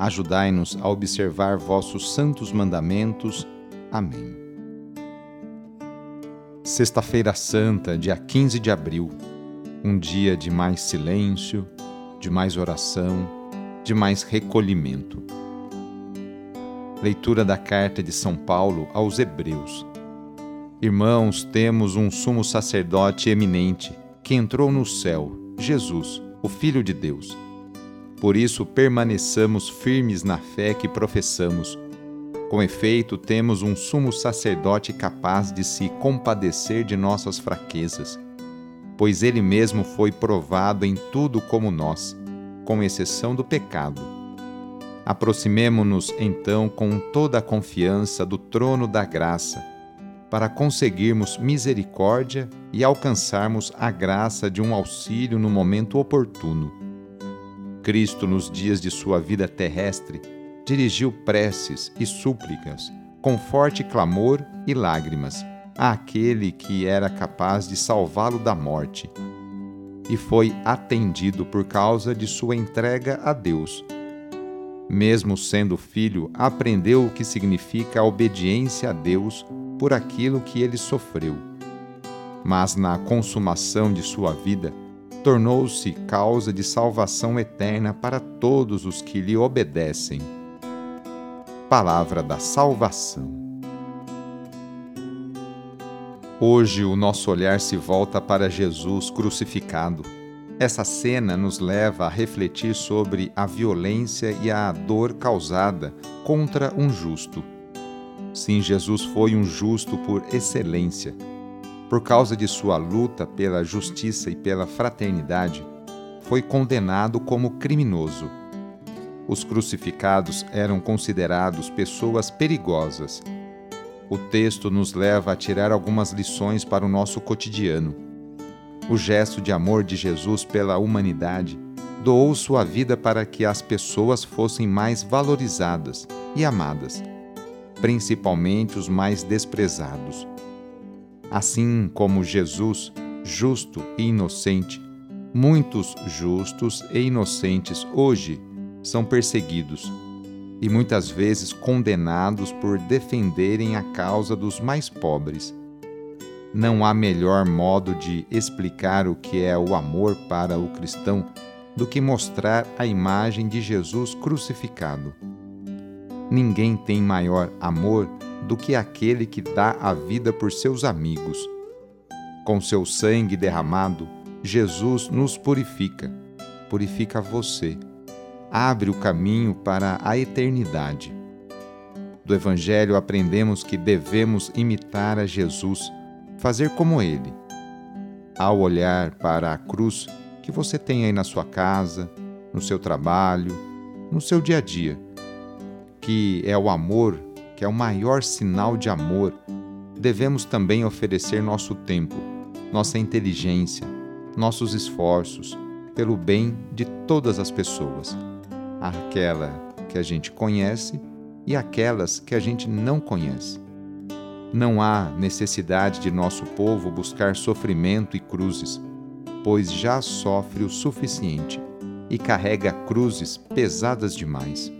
Ajudai-nos a observar vossos santos mandamentos. Amém. Sexta-feira Santa, dia 15 de abril, um dia de mais silêncio, de mais oração, de mais recolhimento. Leitura da carta de São Paulo aos Hebreus. Irmãos, temos um sumo sacerdote eminente que entrou no céu, Jesus, o Filho de Deus por isso, permaneçamos firmes na fé que professamos. Com efeito, temos um sumo sacerdote capaz de se compadecer de nossas fraquezas, pois ele mesmo foi provado em tudo como nós, com exceção do pecado. Aproximemo-nos então com toda a confiança do trono da graça, para conseguirmos misericórdia e alcançarmos a graça de um auxílio no momento oportuno. Cristo, nos dias de sua vida terrestre, dirigiu preces e súplicas, com forte clamor e lágrimas, àquele que era capaz de salvá-lo da morte. E foi atendido por causa de sua entrega a Deus. Mesmo sendo filho, aprendeu o que significa a obediência a Deus por aquilo que ele sofreu. Mas na consumação de sua vida, tornou-se causa de salvação eterna para todos os que lhe obedecem. Palavra da Salvação. Hoje o nosso olhar se volta para Jesus crucificado. Essa cena nos leva a refletir sobre a violência e a dor causada contra um justo. Sim, Jesus foi um justo por excelência por causa de sua luta pela justiça e pela fraternidade, foi condenado como criminoso. Os crucificados eram considerados pessoas perigosas. O texto nos leva a tirar algumas lições para o nosso cotidiano. O gesto de amor de Jesus pela humanidade doou sua vida para que as pessoas fossem mais valorizadas e amadas, principalmente os mais desprezados. Assim como Jesus, justo e inocente, muitos justos e inocentes hoje são perseguidos e muitas vezes condenados por defenderem a causa dos mais pobres. Não há melhor modo de explicar o que é o amor para o cristão do que mostrar a imagem de Jesus crucificado. Ninguém tem maior amor do que aquele que dá a vida por seus amigos. Com seu sangue derramado, Jesus nos purifica, purifica você, abre o caminho para a eternidade. Do Evangelho aprendemos que devemos imitar a Jesus, fazer como ele. Ao olhar para a cruz que você tem aí na sua casa, no seu trabalho, no seu dia a dia, que é o amor que é o maior sinal de amor, devemos também oferecer nosso tempo, nossa inteligência, nossos esforços pelo bem de todas as pessoas, aquela que a gente conhece e aquelas que a gente não conhece. Não há necessidade de nosso povo buscar sofrimento e cruzes, pois já sofre o suficiente e carrega cruzes pesadas demais.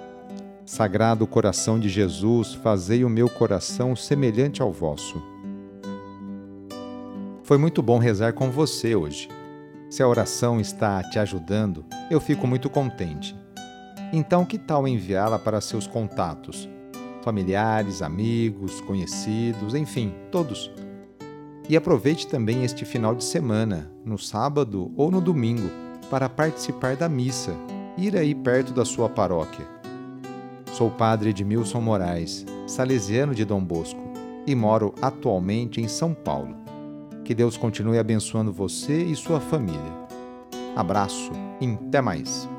Sagrado coração de Jesus, fazei o meu coração semelhante ao vosso. Foi muito bom rezar com você hoje. Se a oração está te ajudando, eu fico muito contente. Então, que tal enviá-la para seus contatos? Familiares, amigos, conhecidos, enfim, todos. E aproveite também este final de semana, no sábado ou no domingo, para participar da missa, ir aí perto da sua paróquia. Sou padre Edmilson Moraes, salesiano de Dom Bosco, e moro atualmente em São Paulo. Que Deus continue abençoando você e sua família. Abraço e até mais.